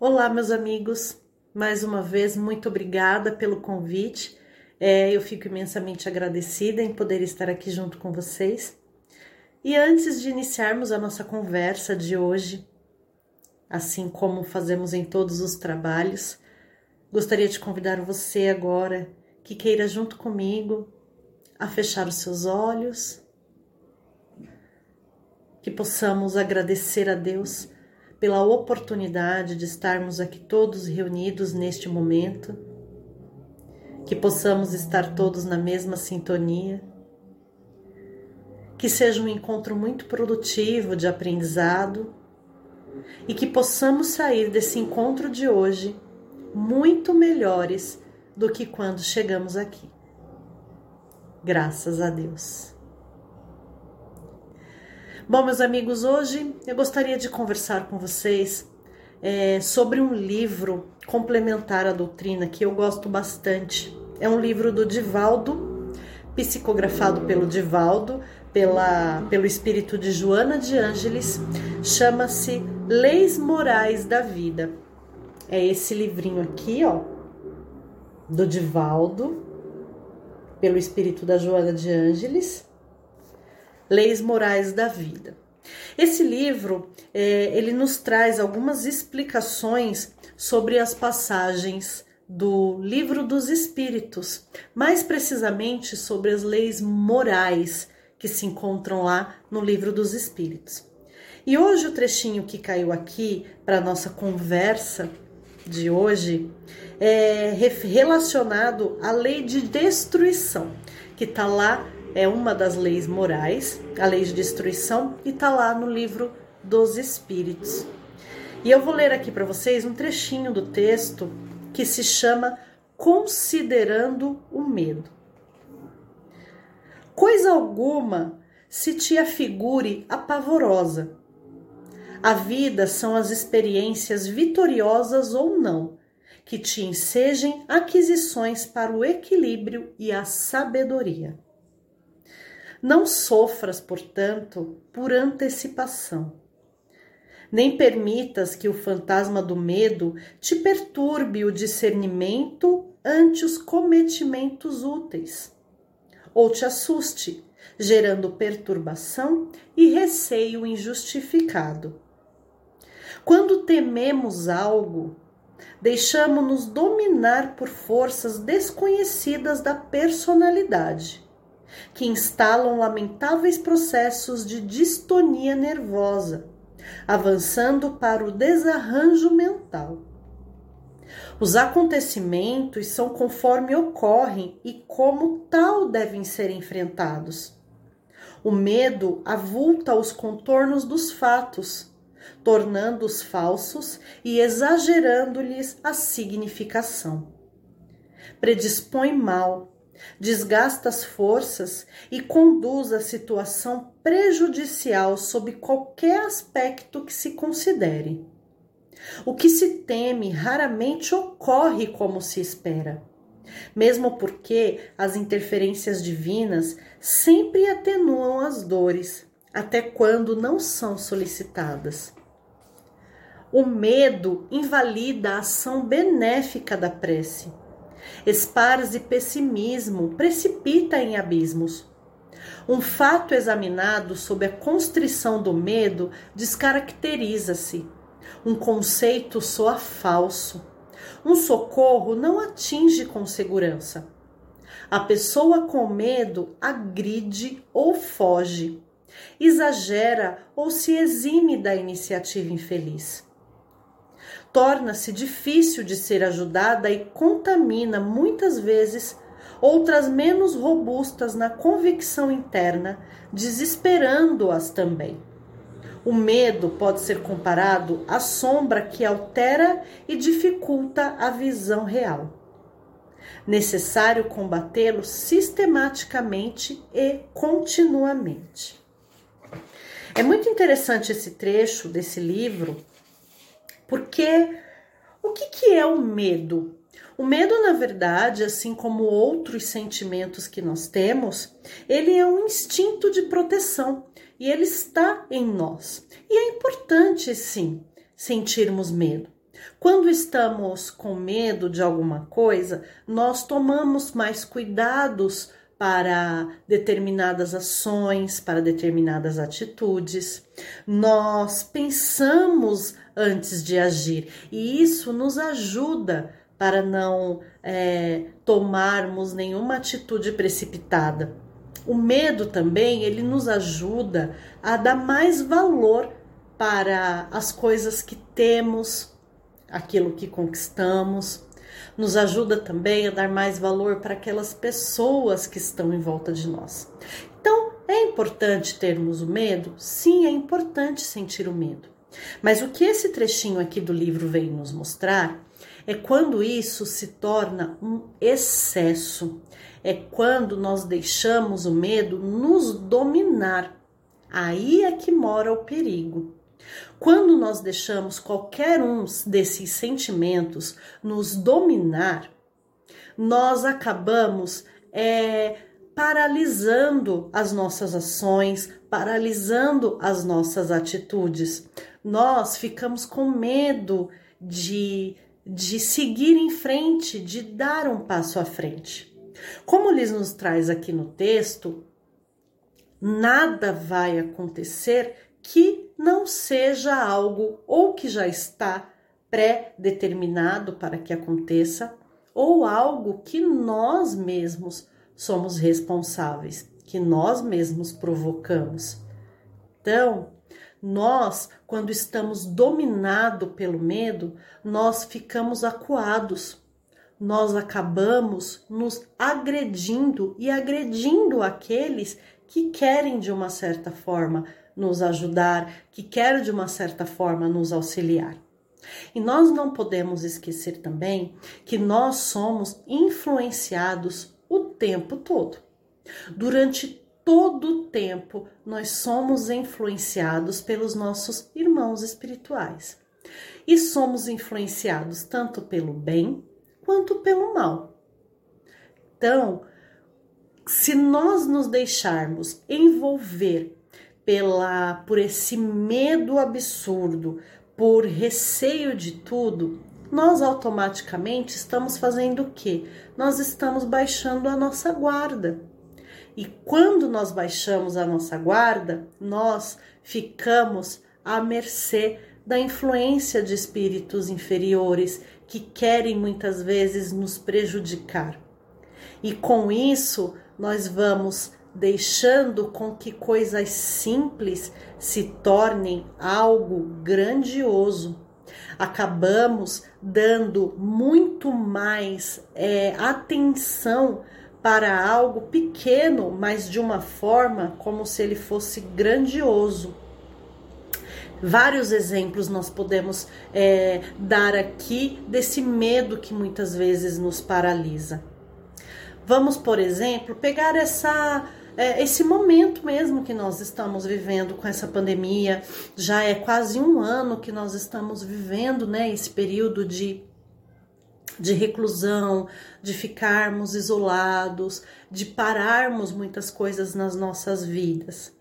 Olá, meus amigos. Mais uma vez, muito obrigada pelo convite. É, eu fico imensamente agradecida em poder estar aqui junto com vocês. E antes de iniciarmos a nossa conversa de hoje, assim como fazemos em todos os trabalhos, gostaria de convidar você agora que queira junto comigo a fechar os seus olhos, que possamos agradecer a Deus pela oportunidade de estarmos aqui todos reunidos neste momento, que possamos estar todos na mesma sintonia, que seja um encontro muito produtivo de aprendizado e que possamos sair desse encontro de hoje muito melhores do que quando chegamos aqui. Graças a Deus. Bom, meus amigos, hoje eu gostaria de conversar com vocês é, sobre um livro complementar à doutrina que eu gosto bastante. É um livro do Divaldo, psicografado pelo Divaldo, pela, pelo espírito de Joana de Ângeles, chama-se Leis Morais da Vida. É esse livrinho aqui, ó, do Divaldo, pelo espírito da Joana de Ângeles Leis Morais da Vida. Esse livro é, ele nos traz algumas explicações sobre as passagens do Livro dos Espíritos, mais precisamente sobre as leis morais que se encontram lá no Livro dos Espíritos. E hoje o trechinho que caiu aqui para nossa conversa de hoje é relacionado à lei de destruição, que está lá é uma das leis morais, a lei de destruição, e está lá no livro dos Espíritos. E eu vou ler aqui para vocês um trechinho do texto que se chama Considerando o Medo. Coisa alguma se te afigure apavorosa. A vida são as experiências vitoriosas ou não, que te ensejem aquisições para o equilíbrio e a sabedoria. Não sofras, portanto, por antecipação. Nem permitas que o fantasma do medo te perturbe o discernimento ante os cometimentos úteis, ou te assuste, gerando perturbação e receio injustificado. Quando tememos algo, deixamos-nos dominar por forças desconhecidas da personalidade que instalam lamentáveis processos de distonia nervosa, avançando para o desarranjo mental. Os acontecimentos são conforme ocorrem e como tal devem ser enfrentados. O medo avulta os contornos dos fatos, tornando-os falsos e exagerando-lhes a significação. Predispõe mal, desgasta as forças e conduz a situação prejudicial sob qualquer aspecto que se considere. O que se teme raramente ocorre como se espera, mesmo porque as interferências divinas sempre atenuam as dores, até quando não são solicitadas. O medo invalida a ação benéfica da prece esparze pessimismo, precipita em abismos. Um fato examinado sob a constrição do medo descaracteriza-se. Um conceito soa falso. Um socorro não atinge com segurança. A pessoa com medo agride ou foge, exagera ou se exime da iniciativa infeliz torna-se difícil de ser ajudada e contamina muitas vezes outras menos robustas na convicção interna, desesperando-as também. O medo pode ser comparado à sombra que altera e dificulta a visão real. Necessário combatê-lo sistematicamente e continuamente. É muito interessante esse trecho desse livro porque o que, que é o medo? O medo, na verdade, assim como outros sentimentos que nós temos, ele é um instinto de proteção e ele está em nós. E é importante, sim, sentirmos medo, Quando estamos com medo de alguma coisa, nós tomamos mais cuidados para determinadas ações, para determinadas atitudes. Nós pensamos antes de agir e isso nos ajuda para não é, tomarmos nenhuma atitude precipitada. O medo também ele nos ajuda a dar mais valor para as coisas que temos, aquilo que conquistamos. Nos ajuda também a dar mais valor para aquelas pessoas que estão em volta de nós. Então, é importante termos o medo? Sim, é importante sentir o medo. Mas o que esse trechinho aqui do livro vem nos mostrar é quando isso se torna um excesso. É quando nós deixamos o medo nos dominar. Aí é que mora o perigo. Quando nós deixamos qualquer um desses sentimentos nos dominar, nós acabamos é, paralisando as nossas ações, paralisando as nossas atitudes. Nós ficamos com medo de, de seguir em frente, de dar um passo à frente. Como Liz nos traz aqui no texto, nada vai acontecer que não seja algo ou que já está pré-determinado para que aconteça, ou algo que nós mesmos somos responsáveis, que nós mesmos provocamos. Então, nós, quando estamos dominados pelo medo, nós ficamos acuados. Nós acabamos nos agredindo e agredindo aqueles que querem, de uma certa forma, nos ajudar, que quer de uma certa forma nos auxiliar. E nós não podemos esquecer também que nós somos influenciados o tempo todo. Durante todo o tempo, nós somos influenciados pelos nossos irmãos espirituais. E somos influenciados tanto pelo bem quanto pelo mal. Então, se nós nos deixarmos envolver pela por esse medo absurdo, por receio de tudo, nós automaticamente estamos fazendo o quê? Nós estamos baixando a nossa guarda. E quando nós baixamos a nossa guarda, nós ficamos à mercê da influência de espíritos inferiores que querem muitas vezes nos prejudicar. E com isso, nós vamos deixando com que coisas simples se tornem algo grandioso. Acabamos dando muito mais é, atenção para algo pequeno, mas de uma forma como se ele fosse grandioso. Vários exemplos nós podemos é, dar aqui desse medo que muitas vezes nos paralisa. Vamos, por exemplo, pegar essa é, esse momento mesmo que nós estamos vivendo com essa pandemia. Já é quase um ano que nós estamos vivendo, né? Esse período de de reclusão, de ficarmos isolados, de pararmos muitas coisas nas nossas vidas.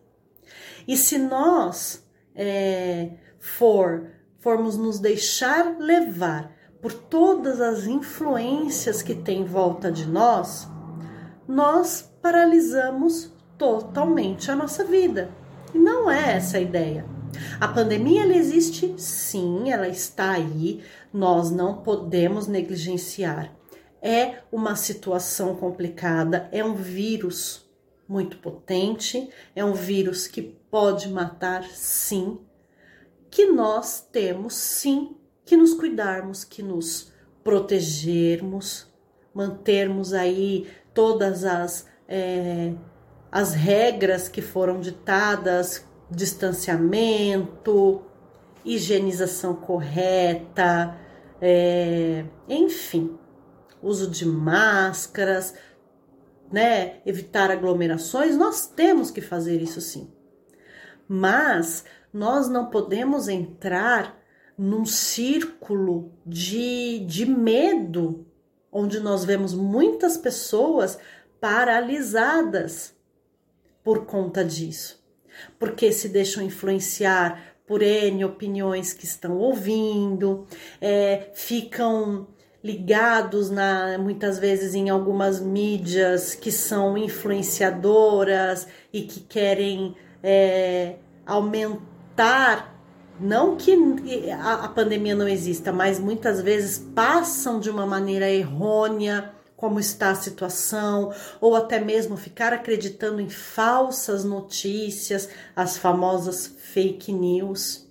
E se nós é, for formos nos deixar levar por todas as influências que tem em volta de nós, nós paralisamos totalmente a nossa vida. E não é essa a ideia. A pandemia ela existe sim, ela está aí, nós não podemos negligenciar. É uma situação complicada, é um vírus muito potente, é um vírus que pode matar sim, que nós temos sim que nos cuidarmos, que nos protegermos, mantermos aí todas as, é, as regras que foram ditadas, distanciamento, higienização correta, é, enfim, uso de máscaras, né, evitar aglomerações, nós temos que fazer isso sim. Mas nós não podemos entrar num círculo de, de medo onde nós vemos muitas pessoas paralisadas por conta disso, porque se deixam influenciar por N opiniões que estão ouvindo, é, ficam ligados na, muitas vezes em algumas mídias que são influenciadoras e que querem é, aumentar. Não que a, a pandemia não exista, mas muitas vezes passam de uma maneira errônea como está a situação, ou até mesmo ficar acreditando em falsas notícias, as famosas fake news.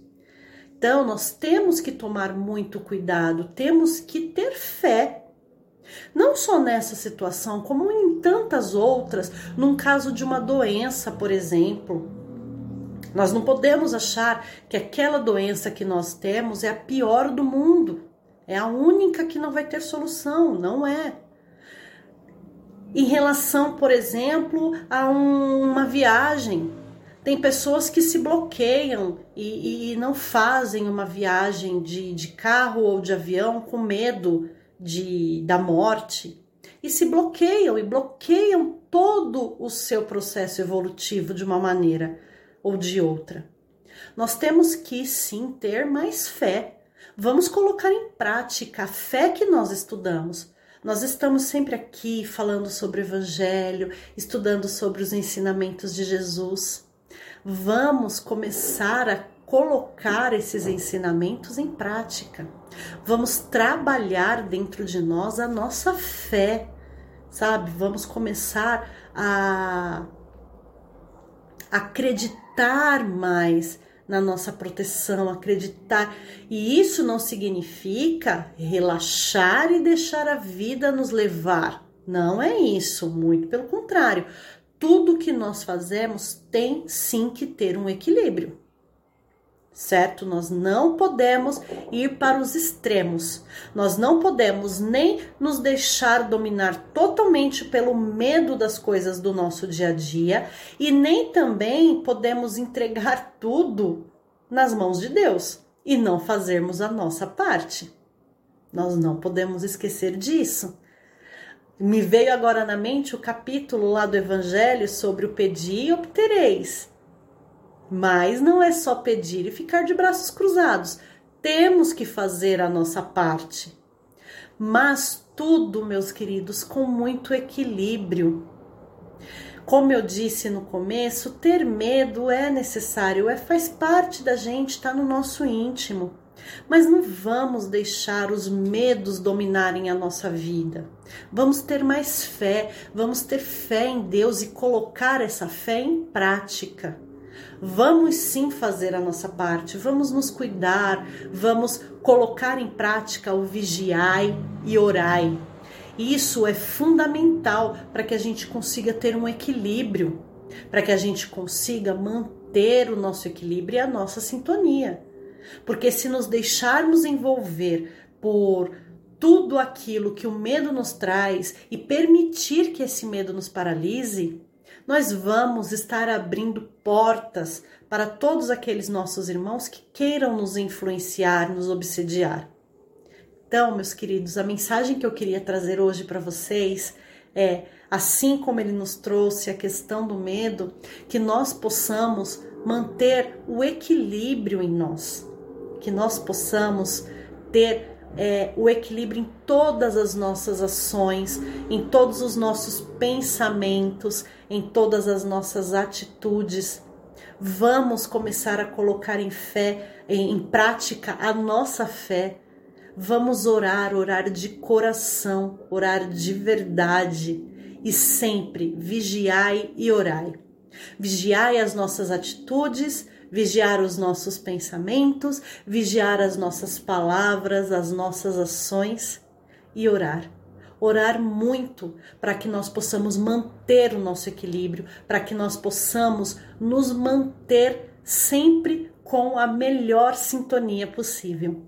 Então, nós temos que tomar muito cuidado, temos que ter fé. Não só nessa situação, como em tantas outras, num caso de uma doença, por exemplo. Nós não podemos achar que aquela doença que nós temos é a pior do mundo. É a única que não vai ter solução, não é. Em relação, por exemplo, a um, uma viagem, tem pessoas que se bloqueiam e, e não fazem uma viagem de, de carro ou de avião com medo de, da morte e se bloqueiam e bloqueiam todo o seu processo evolutivo de uma maneira ou de outra. Nós temos que sim ter mais fé. Vamos colocar em prática a fé que nós estudamos. Nós estamos sempre aqui falando sobre o Evangelho, estudando sobre os ensinamentos de Jesus vamos começar a colocar esses ensinamentos em prática. Vamos trabalhar dentro de nós a nossa fé, sabe? Vamos começar a acreditar mais na nossa proteção, acreditar. E isso não significa relaxar e deixar a vida nos levar. Não é isso, muito pelo contrário tudo que nós fazemos tem sim que ter um equilíbrio. Certo? Nós não podemos ir para os extremos. Nós não podemos nem nos deixar dominar totalmente pelo medo das coisas do nosso dia a dia e nem também podemos entregar tudo nas mãos de Deus e não fazermos a nossa parte. Nós não podemos esquecer disso. Me veio agora na mente o capítulo lá do Evangelho sobre o pedir e obtereis. Mas não é só pedir e ficar de braços cruzados. Temos que fazer a nossa parte. Mas tudo, meus queridos, com muito equilíbrio. Como eu disse no começo, ter medo é necessário, é faz parte da gente, está no nosso íntimo. Mas não vamos deixar os medos dominarem a nossa vida. Vamos ter mais fé, vamos ter fé em Deus e colocar essa fé em prática. Vamos sim fazer a nossa parte, vamos nos cuidar, vamos colocar em prática o vigiai e orai. Isso é fundamental para que a gente consiga ter um equilíbrio, para que a gente consiga manter o nosso equilíbrio e a nossa sintonia. Porque se nos deixarmos envolver por tudo aquilo que o medo nos traz e permitir que esse medo nos paralise, nós vamos estar abrindo portas para todos aqueles nossos irmãos que queiram nos influenciar, nos obsediar. Então, meus queridos, a mensagem que eu queria trazer hoje para vocês é: assim como ele nos trouxe a questão do medo, que nós possamos manter o equilíbrio em nós que nós possamos ter é, o equilíbrio em todas as nossas ações, em todos os nossos pensamentos, em todas as nossas atitudes. Vamos começar a colocar em fé, em, em prática a nossa fé. Vamos orar, orar de coração, orar de verdade e sempre vigiai e orai. Vigiai as nossas atitudes, vigiar os nossos pensamentos, vigiar as nossas palavras, as nossas ações e orar. Orar muito para que nós possamos manter o nosso equilíbrio, para que nós possamos nos manter sempre com a melhor sintonia possível.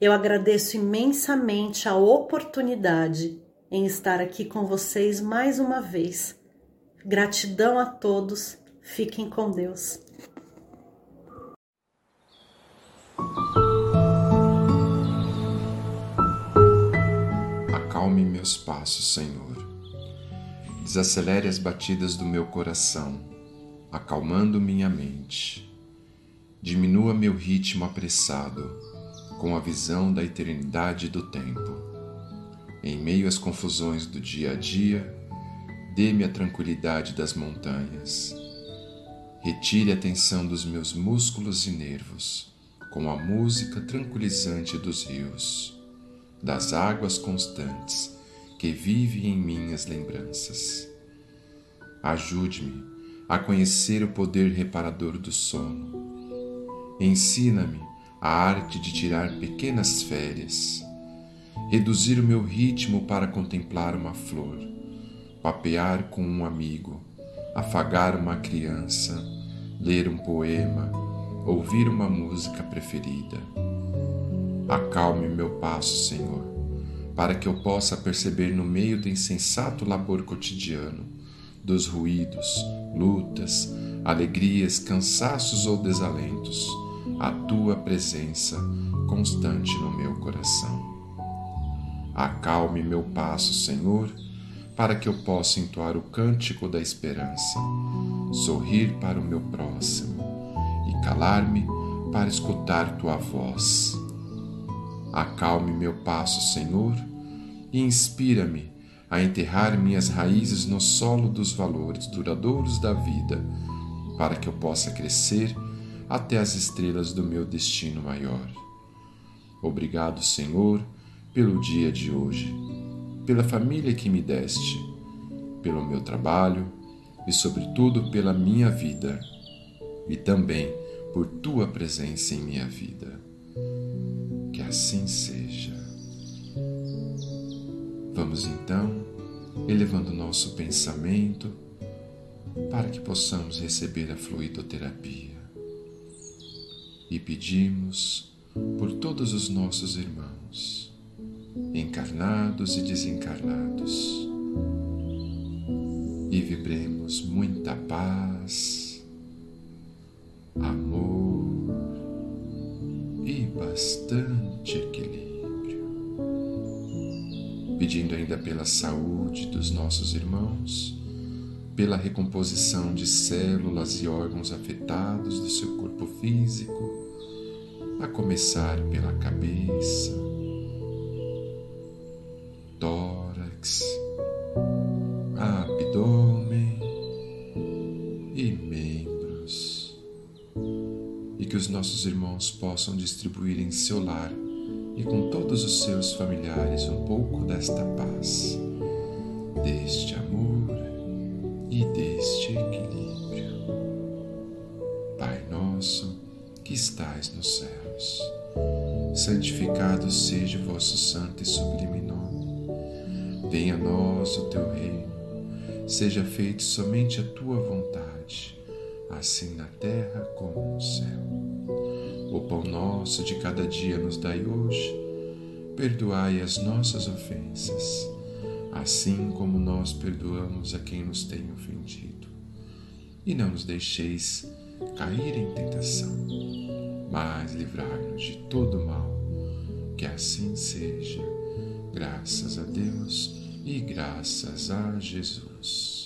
Eu agradeço imensamente a oportunidade em estar aqui com vocês mais uma vez. Gratidão a todos Fiquem com Deus. Acalme meus passos, Senhor. Desacelere as batidas do meu coração, acalmando minha mente. diminua meu ritmo apressado, com a visão da eternidade do tempo. Em meio às confusões do dia a dia, dê-me a tranquilidade das montanhas. Retire a tensão dos meus músculos e nervos, com a música tranquilizante dos rios, das águas constantes que vive em minhas lembranças. Ajude-me a conhecer o poder reparador do sono. Ensina-me a arte de tirar pequenas férias, reduzir o meu ritmo para contemplar uma flor, papear com um amigo, afagar uma criança, ler um poema, ouvir uma música preferida. Acalme meu passo, Senhor, para que eu possa perceber no meio do insensato labor cotidiano, dos ruídos, lutas, alegrias, cansaços ou desalentos, a tua presença constante no meu coração. Acalme meu passo, Senhor, para que eu possa entoar o cântico da esperança, sorrir para o meu próximo e calar-me para escutar tua voz. Acalme meu passo, Senhor, e inspira-me a enterrar minhas raízes no solo dos valores duradouros da vida, para que eu possa crescer até as estrelas do meu destino maior. Obrigado, Senhor, pelo dia de hoje, pela família que me deste, pelo meu trabalho e, sobretudo, pela minha vida e também por tua presença em minha vida. Que assim seja. Vamos então elevando nosso pensamento para que possamos receber a fluidoterapia e pedimos por todos os nossos irmãos, encarnados e desencarnados, e vibremos muita paz, amor e bastante equilíbrio. Pedindo ainda pela saúde dos nossos irmãos, pela recomposição de células e órgãos afetados do seu corpo físico, a começar pela cabeça, abdômen e membros, e que os nossos irmãos possam distribuir em seu lar e com todos os seus familiares um pouco desta paz, deste amor e deste equilíbrio. Pai nosso que estais nos céus, santificado seja o vosso santo e sublime nome. Venha a nós o teu reino, seja feito somente a tua vontade, assim na terra como no céu. O pão nosso de cada dia nos dai hoje, perdoai as nossas ofensas assim como nós perdoamos a quem nos tem ofendido. E não nos deixeis cair em tentação, mas livrai-nos de todo mal. Que assim seja, graças a Deus e graças a Jesus.